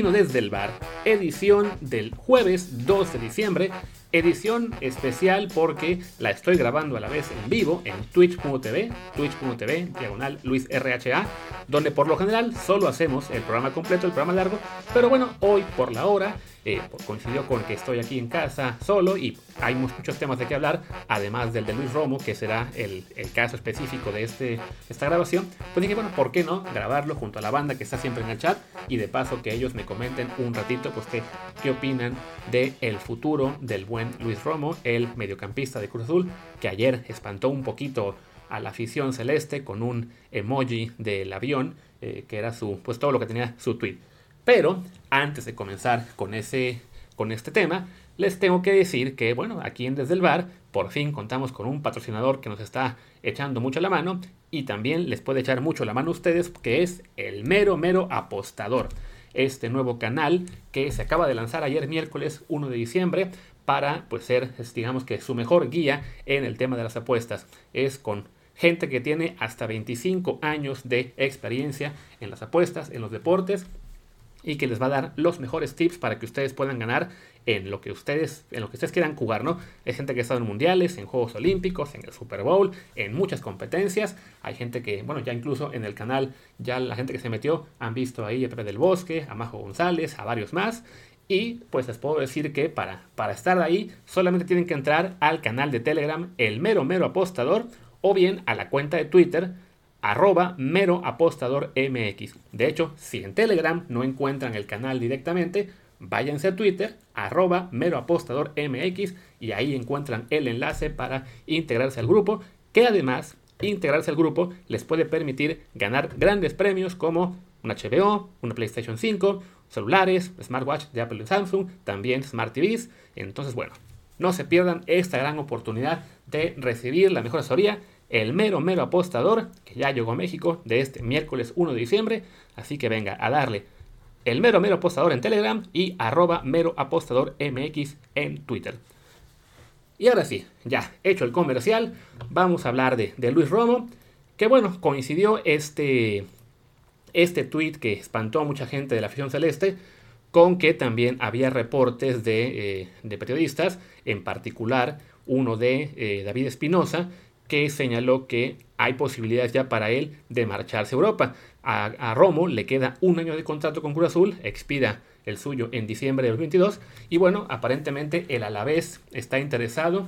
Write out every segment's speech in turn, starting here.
Desde el bar, edición del jueves 2 de diciembre, edición especial porque la estoy grabando a la vez en vivo en twitch.tv, twitch.tv, diagonal Luis RHA, donde por lo general solo hacemos el programa completo, el programa largo, pero bueno, hoy por la hora eh, coincidió con que estoy aquí en casa solo y hay muchos temas de qué hablar, además del de Luis Romo, que será el, caso específico de este, esta grabación. Pues dije, bueno, ¿por qué no grabarlo junto a la banda que está siempre en el chat? Y de paso que ellos me comenten un ratito, pues qué, qué opinan del el futuro del buen Luis Romo, el mediocampista de Cruz Azul, que ayer espantó un poquito a la afición celeste con un emoji del avión, eh, que era su, pues todo lo que tenía su tweet. Pero antes de comenzar con, ese, con este tema, les tengo que decir que, bueno, aquí en Desde el Bar, por fin contamos con un patrocinador que nos está echando mucho la mano y también les puede echar mucho la mano a ustedes, que es el mero, mero apostador. Este nuevo canal que se acaba de lanzar ayer miércoles 1 de diciembre para pues ser, digamos que su mejor guía en el tema de las apuestas. Es con gente que tiene hasta 25 años de experiencia en las apuestas, en los deportes y que les va a dar los mejores tips para que ustedes puedan ganar en lo que ustedes, en lo que ustedes quieran jugar, ¿no? Hay gente que ha estado en mundiales, en Juegos Olímpicos, en el Super Bowl, en muchas competencias. Hay gente que, bueno, ya incluso en el canal, ya la gente que se metió han visto ahí a Pepe del Bosque, a Majo González, a varios más. Y pues les puedo decir que para, para estar ahí solamente tienen que entrar al canal de Telegram, el mero mero apostador, o bien a la cuenta de Twitter, arroba mero apostador MX. De hecho, si en Telegram no encuentran el canal directamente, váyanse a Twitter, arroba mero apostador MX, y ahí encuentran el enlace para integrarse al grupo, que además integrarse al grupo les puede permitir ganar grandes premios como un HBO, una PlayStation 5, celulares, smartwatch de Apple y Samsung, también Smart TVs. Entonces, bueno, no se pierdan esta gran oportunidad de recibir la mejor asesoría el mero mero apostador, que ya llegó a México de este miércoles 1 de diciembre. Así que venga a darle el mero mero apostador en Telegram y arroba mero apostador MX en Twitter. Y ahora sí, ya hecho el comercial, vamos a hablar de, Luis Romo, que bueno, coincidió este, este tweet que espantó a mucha gente de la afición celeste con que también había reportes de, eh, periodistas, en particular uno de eh, David Espinosa, que señaló que hay posibilidades ya para él de marcharse a Europa. A, Romo le queda un año de contrato con Cruz Azul, expira el suyo en diciembre de 2022 y bueno, aparentemente el Alavés está interesado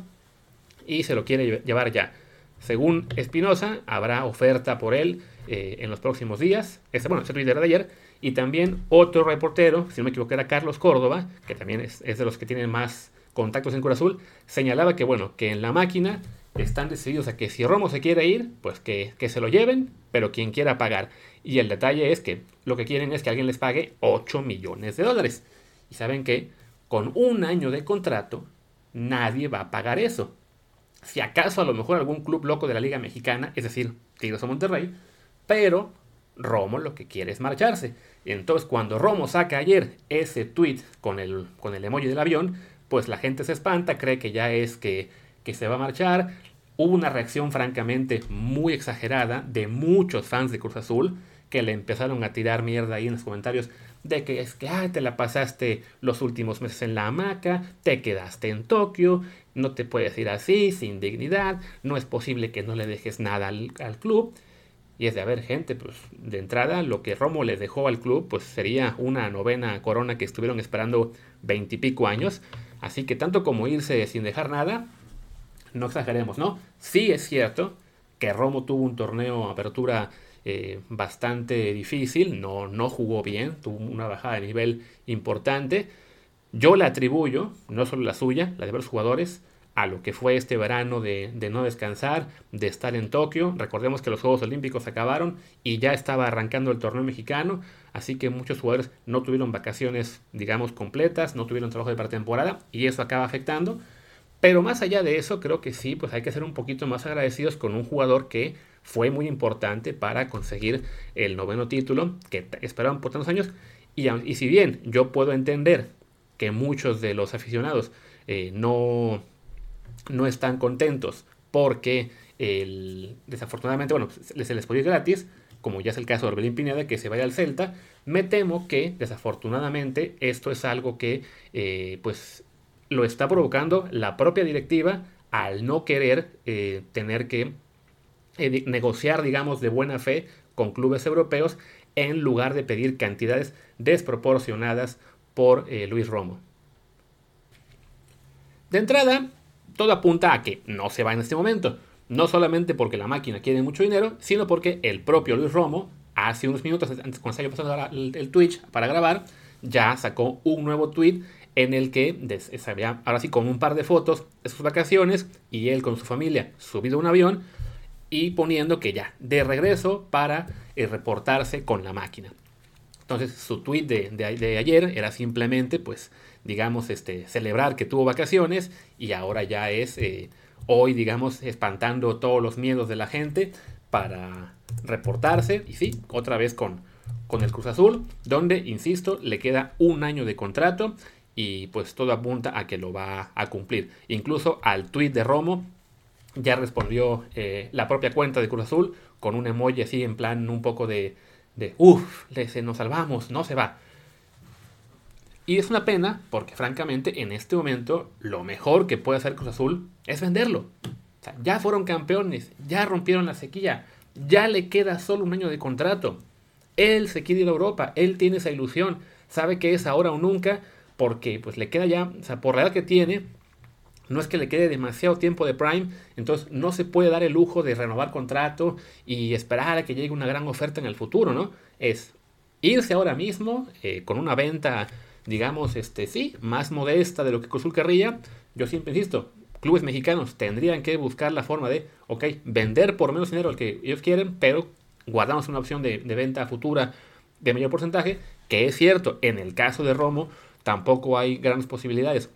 y se lo quiere llevar ya. Según Espinosa, habrá oferta por él eh, en los próximos días. Este, bueno, ese Twitter de ayer. Y también otro reportero, si no me equivoco, era Carlos Córdoba, que también es, es de los que tienen más contactos en Cruz Azul, señalaba que, bueno, que en la máquina están decididos a que si Romo se quiere ir, pues que, se lo lleven, pero quien quiera pagar. Y el detalle es que lo que quieren es que alguien les pague 8 millones de dólares. Y saben que con un año de contrato, nadie va a pagar eso. Si acaso a lo mejor algún club loco de la Liga Mexicana, es decir, Tigres o Monterrey, pero Romo lo que quiere es marcharse. Entonces cuando Romo saca ayer ese tweet con el, con el emoji del avión, pues la gente se espanta, cree que ya es que que se va a marchar. Hubo una reacción francamente muy exagerada de muchos fans de Cruz Azul que le empezaron a tirar mierda ahí en los comentarios de que es que te la pasaste los últimos meses en la hamaca, te quedaste en Tokio, no te puedes ir así, sin dignidad, no es posible que no le dejes nada al, club. Y es de haber gente, pues de entrada lo que Romo le dejó al club, pues sería una novena corona que estuvieron esperando veintipico años. Así que tanto como irse sin dejar nada, no exageremos, ¿no? Sí es cierto que Romo tuvo un torneo apertura eh, bastante difícil, no, no jugó bien, tuvo una bajada de nivel importante. Yo le atribuyo, no solo la suya, la de varios jugadores, a lo que fue este verano de, no descansar, de estar en Tokio. Recordemos que los Juegos Olímpicos acabaron y ya estaba arrancando el torneo mexicano, así que muchos jugadores no tuvieron vacaciones, digamos, completas, no tuvieron trabajo de pretemporada y eso acaba afectando. Pero más allá de eso, creo que sí, pues hay que ser un poquito más agradecidos con un jugador que fue muy importante para conseguir el noveno título que esperaban por tantos años. Y, y si bien yo puedo entender que muchos de los aficionados eh, no, no están contentos porque el, desafortunadamente, bueno, se les puede ir gratis, como ya es el caso de Orbelín Pineda, que se vaya al Celta. Me temo que, desafortunadamente, esto es algo que eh, pues lo está provocando la propia directiva al no querer eh, tener que eh, negociar, digamos, de buena fe con clubes europeos en lugar de pedir cantidades desproporcionadas por Luis Romo. De entrada, todo apunta a que no se va en este momento. No solamente porque la máquina quiere mucho dinero, sino porque el propio Luis Romo, hace unos minutos antes cuando estaba pasando el, Twitch para grabar, ya sacó un nuevo tweet en el que ahora sí con un par de fotos de sus vacaciones y él con su familia subido un avión y poniendo que ya de regreso para eh, reportarse con la máquina. Entonces su tweet de, ayer era simplemente pues digamos este celebrar que tuvo vacaciones y ahora ya es eh, hoy, digamos, espantando todos los miedos de la gente para reportarse. Y sí, otra vez con, el Cruz Azul, donde, insisto, le queda un año de contrato y pues todo apunta a que lo va a cumplir. Incluso al tuit de Romo ya respondió eh, la propia cuenta de Cruz Azul con un emoji así en plan un poco de, de uff, nos salvamos, no se va. Y es una pena porque francamente en este momento lo mejor que puede hacer Cruz Azul es venderlo. ya fueron campeones, ya rompieron la sequía, ya le queda solo un año de contrato. Él se quiere ir a Europa, él tiene esa ilusión, sabe que es ahora o nunca porque pues le queda ya, o sea, por la edad que tiene, no es que le quede demasiado tiempo de Prime, entonces no se puede dar el lujo de renovar contrato y esperar a que llegue una gran oferta en el futuro, ¿no? Es irse ahora mismo eh, con una venta digamos, este, sí, más modesta de lo que Cruzul querría, yo siempre insisto, clubes mexicanos tendrían que buscar la forma de, ok, vender por menos dinero al que ellos quieren, pero guardamos una opción de, venta futura de mayor porcentaje, que es cierto, en el caso de Romo tampoco hay grandes posibilidades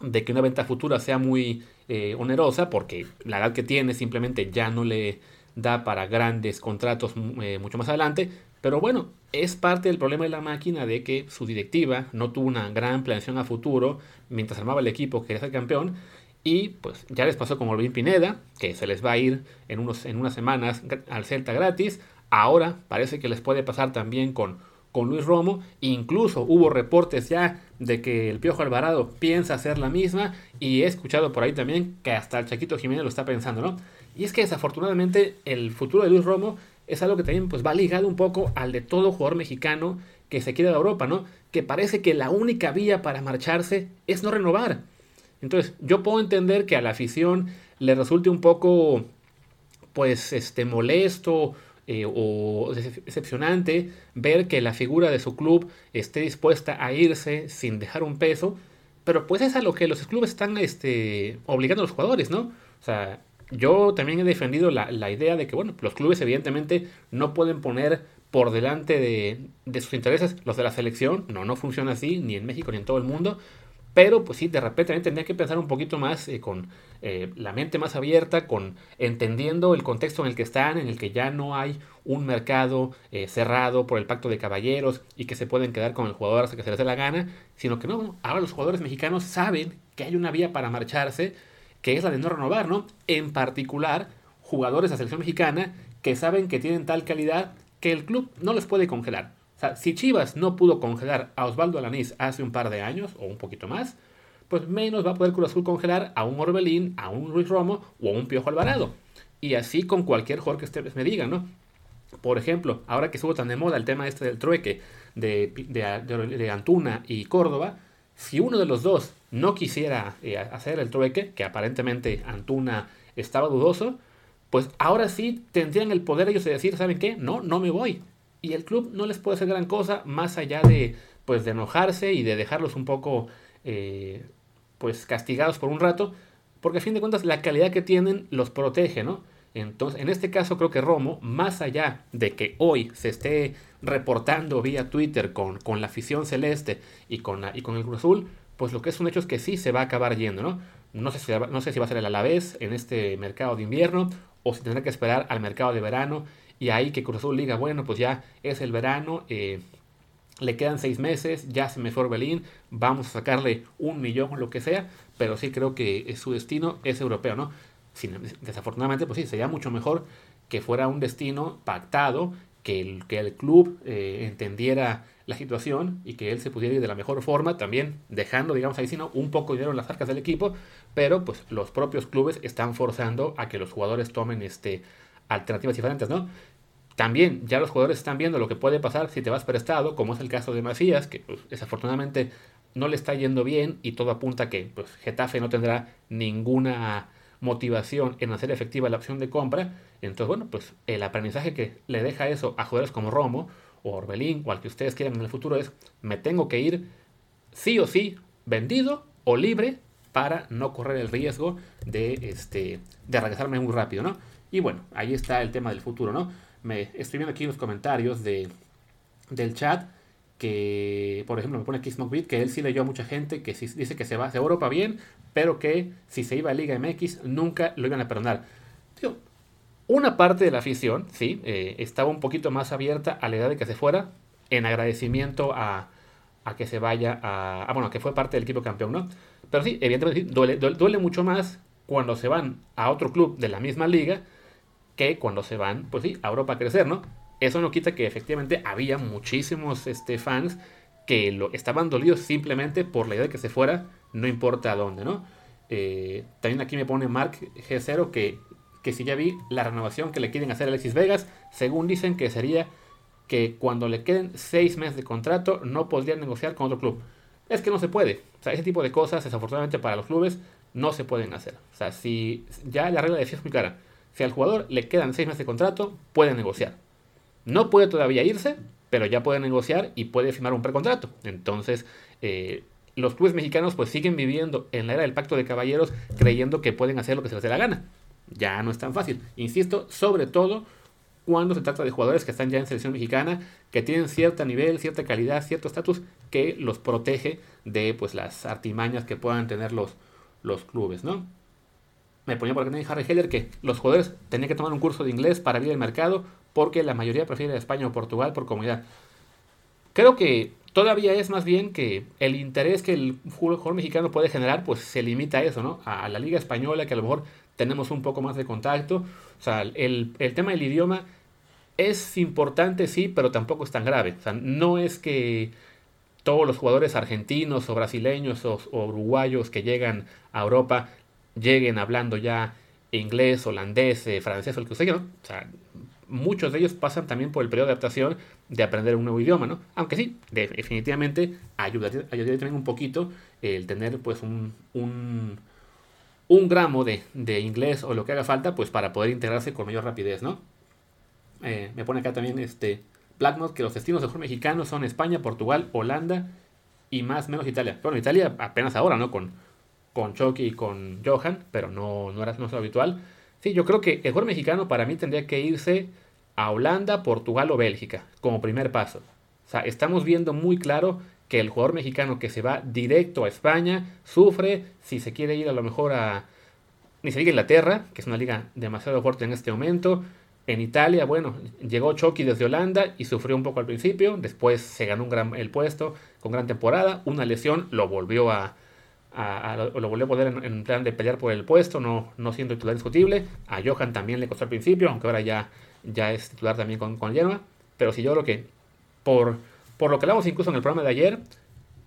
de que una venta futura sea muy eh, onerosa, porque la edad que tiene simplemente ya no le da para grandes contratos eh, mucho más adelante, pero bueno, es parte del problema de la máquina de que su directiva no tuvo una gran planeación a futuro mientras armaba el equipo que quería ser campeón. Y pues ya les pasó con Olvin Pineda, que se les va a ir en, unos, en unas semanas al Celta gratis. Ahora parece que les puede pasar también con, con Luis Romo. Incluso hubo reportes ya de que el Piojo Alvarado piensa hacer la misma. Y he escuchado por ahí también que hasta el Chaquito Jiménez lo está pensando, ¿no? Y es que desafortunadamente el futuro de Luis Romo es algo que también pues, va ligado un poco al de todo jugador mexicano que se quiere de Europa, ¿no? Que parece que la única vía para marcharse es no renovar. Entonces, yo puedo entender que a la afición le resulte un poco, pues, este, molesto eh, o decepcionante ver que la figura de su club esté dispuesta a irse sin dejar un peso, pero pues es a lo que los clubes están este, obligando a los jugadores, ¿no? O sea, yo también he defendido la, idea de que, bueno, los clubes evidentemente no pueden poner por delante de, sus intereses los de la selección. No, no funciona así, ni en México ni en todo el mundo. Pero pues sí, de repente también tendría que pensar un poquito más eh, con eh, la mente más abierta, con entendiendo el contexto en el que están, en el que ya no hay un mercado eh, cerrado por el pacto de caballeros y que se pueden quedar con el jugador hasta que se les dé la gana, sino que no, ahora los jugadores mexicanos saben que hay una vía para marcharse que es la de no renovar, ¿no? En particular, jugadores de la selección mexicana que saben que tienen tal calidad que el club no les puede congelar. Si Chivas no pudo congelar a Osvaldo Alanís hace un par de años o un poquito más, pues menos va a poder Cruz congelar a un Orbelín, a un Luis Romo o a un Piojo Alvarado. Y así con cualquier jugador que ustedes me digan, ¿no? Por ejemplo, ahora que estuvo tan de moda el tema este del trueque de, de Antuna y Córdoba, si uno de los dos no quisiera eh, hacer el trueque, que aparentemente Antuna estaba dudoso, pues ahora sí tendrían el poder ellos de decir, ¿saben qué? No, no me voy. Y el club no les puede hacer gran cosa más allá de, pues, de enojarse y de dejarlos un poco, eh, pues, castigados por un rato, porque a fin de cuentas la calidad que tienen los protege, ¿no? Entonces, en este caso creo que Romo, más allá de que hoy se esté reportando vía Twitter con, con la afición celeste y con, y con el Cruz Azul, pues lo que es un hecho es que sí se va a acabar yendo, ¿no? No sé si, no sé si va a ser el Alavés en este mercado de invierno o si tendrá que esperar al mercado de verano y ahí que Cruz Azul diga, bueno, pues ya es el verano, eh, le quedan seis meses, ya se me fue Orbelín, vamos a sacarle un millón o lo que sea, pero sí creo que su destino es europeo, ¿no? desafortunadamente, pues sí, sería mucho mejor que fuera un destino pactado que el, que el club eh, entendiera la situación y que él se pudiera ir de la mejor forma, también dejando, digamos ahí, sino un poco de dinero en las arcas del equipo, pero pues los propios clubes están forzando a que los jugadores tomen este, alternativas diferentes, ¿no? También ya los jugadores están viendo lo que puede pasar si te vas prestado, como es el caso de Macías, que pues, desafortunadamente no le está yendo bien y todo apunta que pues, Getafe no tendrá ninguna motivación en hacer efectiva la opción de compra. Entonces, bueno, pues el aprendizaje que le deja eso a jugadores como Romo o Orbelín o al que ustedes quieran en el futuro es, me tengo que ir sí o sí vendido o libre para no correr el riesgo de, este, de regresarme muy rápido, ¿no? Y bueno, ahí está el tema del futuro, ¿no? Me estoy viendo aquí los comentarios de, del chat que, por ejemplo, me pone aquí Smokebit que él sí leyó a mucha gente que dice que se va a Europa bien, pero que si se iba a Liga MX nunca lo iban a perdonar. una parte de la afición, sí, eh, estaba un poquito más abierta a la idea de que se fuera en agradecimiento a, a que se vaya a, a, bueno, que fue parte del equipo campeón, ¿no? Pero sí, evidentemente duele, mucho más cuando se van a otro club de la misma liga que cuando se van, pues sí, a Europa a crecer, ¿no? Eso no quita que efectivamente había muchísimos este, fans que lo, estaban dolidos simplemente por la idea de que se fuera, no importa a dónde, ¿no? Eh, también aquí me pone Mark G0 que, que si ya vi la renovación que le quieren hacer a Alexis Vegas, según dicen que sería que cuando le queden seis meses de contrato no podría negociar con otro club. Es que no se puede. O sea, ese tipo de cosas, desafortunadamente para los clubes, no se pueden hacer. O sea, si ya la regla de es muy clara. Si al jugador le quedan seis meses de contrato, puede negociar. No puede todavía irse, pero ya puede negociar y puede firmar un precontrato. Entonces, eh, los clubes mexicanos pues siguen viviendo en la era del pacto de caballeros creyendo que pueden hacer lo que se les dé la gana. Ya no es tan fácil. Insisto, sobre todo cuando se trata de jugadores que están ya en selección mexicana, que tienen cierto nivel, cierta calidad, cierto estatus que los protege de pues las artimañas que puedan tener los, los clubes, ¿no? Me ponía por aquí Harry Heller que los jugadores tenían que tomar un curso de inglés para abrir el mercado porque la mayoría prefiere España o Portugal por comunidad. Creo que todavía es más bien que el interés que el jugador mexicano puede generar, pues se limita a eso, ¿no? A la liga española, que a lo mejor tenemos un poco más de contacto. O sea, el, tema del idioma es importante, sí, pero tampoco es tan grave. O sea, no es que todos los jugadores argentinos o brasileños o, uruguayos que llegan a Europa lleguen hablando ya inglés, holandés, eh, francés o el que sea, ¿no? O sea, muchos de ellos pasan también por el periodo de adaptación de aprender un nuevo idioma, ¿no? Aunque sí, definitivamente ayudaría, también un poquito el tener pues un, un, un gramo de, de, inglés o lo que haga falta pues para poder integrarse con mayor rapidez, ¿no? Eh, me pone acá también este Blackmouth que los destinos de juego mexicanos son España, Portugal, Holanda y más menos Italia. Bueno, Italia apenas ahora, ¿no? Con, con Chucky y con Johan, pero no, no era no habitual. Sí, yo creo que el jugador mexicano para mí tendría que irse a Holanda, Portugal o Bélgica como primer paso. O sea, estamos viendo muy claro que el jugador mexicano que se va directo a España sufre si se quiere ir a lo mejor a ni se diga Inglaterra, que es una liga demasiado fuerte en este momento. En Italia, bueno, llegó Chucky desde Holanda y sufrió un poco al principio, después se ganó un gran, el puesto con gran temporada, una lesión lo volvió a, lo volvió a poner en, plan de pelear por el puesto, no, no siendo titular discutible. A Johan también le costó al principio, aunque ahora ya, ya es titular también con, con Genoa. Pero si yo creo que, por, por lo que hablamos incluso en el programa de ayer,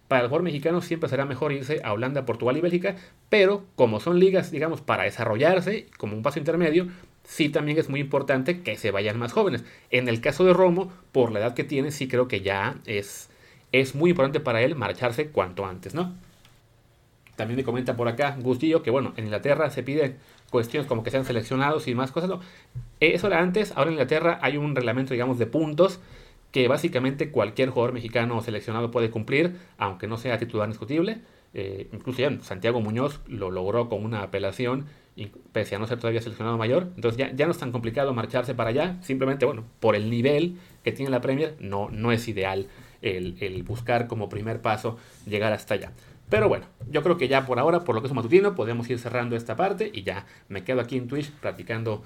para el jugador mexicano siempre será mejor irse a Holanda, Portugal y Bélgica, pero como son ligas, digamos, para desarrollarse como un paso intermedio, sí también es muy importante que se vayan más jóvenes. En el caso de Romo, por la edad que tiene, sí creo que ya es, es muy importante para él marcharse cuanto antes, ¿no? También me comenta por acá Gustillo que, bueno, en Inglaterra se pide cuestiones como que sean seleccionados y más cosas. Eso era antes, ahora en Inglaterra hay un reglamento, digamos, de puntos que básicamente cualquier jugador mexicano seleccionado puede cumplir, aunque no sea titular discutible. Eh, incluso ya Santiago Muñoz lo logró con una apelación, pese a no ser todavía seleccionado mayor. Entonces ya, ya no es tan complicado marcharse para allá. Simplemente, bueno, por el nivel que tiene la Premier, no, no es ideal el, el buscar como primer paso llegar hasta allá. Pero bueno, yo creo que ya por ahora, por lo que es matutino, podemos ir cerrando esta parte y ya me quedo aquí en Twitch practicando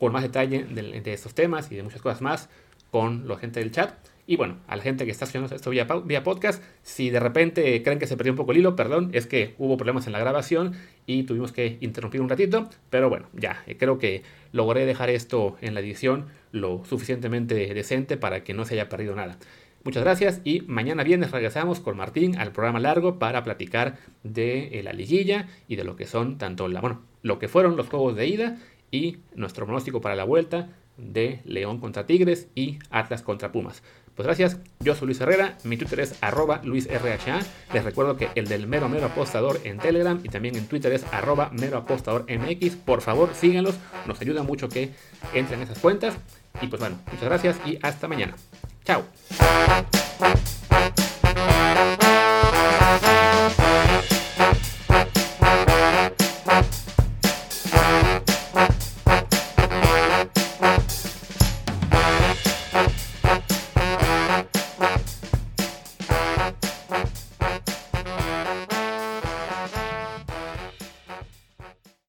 con más detalle de, estos temas y de muchas cosas más con la gente del chat. Y bueno, a la gente que está haciendo esto vía, vía, podcast, si de repente creen que se perdió un poco el hilo, perdón, es que hubo problemas en la grabación y tuvimos que interrumpir un ratito. Pero bueno, ya, eh, creo que logré dejar esto en la edición lo suficientemente decente para que no se haya perdido nada. Muchas gracias y mañana viernes regresamos con Martín al programa largo para platicar de eh, la liguilla y de lo que son tanto bueno, lo que fueron los juegos de ida y nuestro pronóstico para la vuelta de León contra Tigres y Atlas contra Pumas. Pues gracias, yo soy Luis Herrera, mi Twitter es arroba LuisRHA, les recuerdo que el del mero mero apostador en Telegram y también en Twitter es arroba mero apostador MX, por favor síganlos, nos ayuda mucho que entren en esas cuentas y pues bueno, muchas gracias y hasta mañana. Tchau.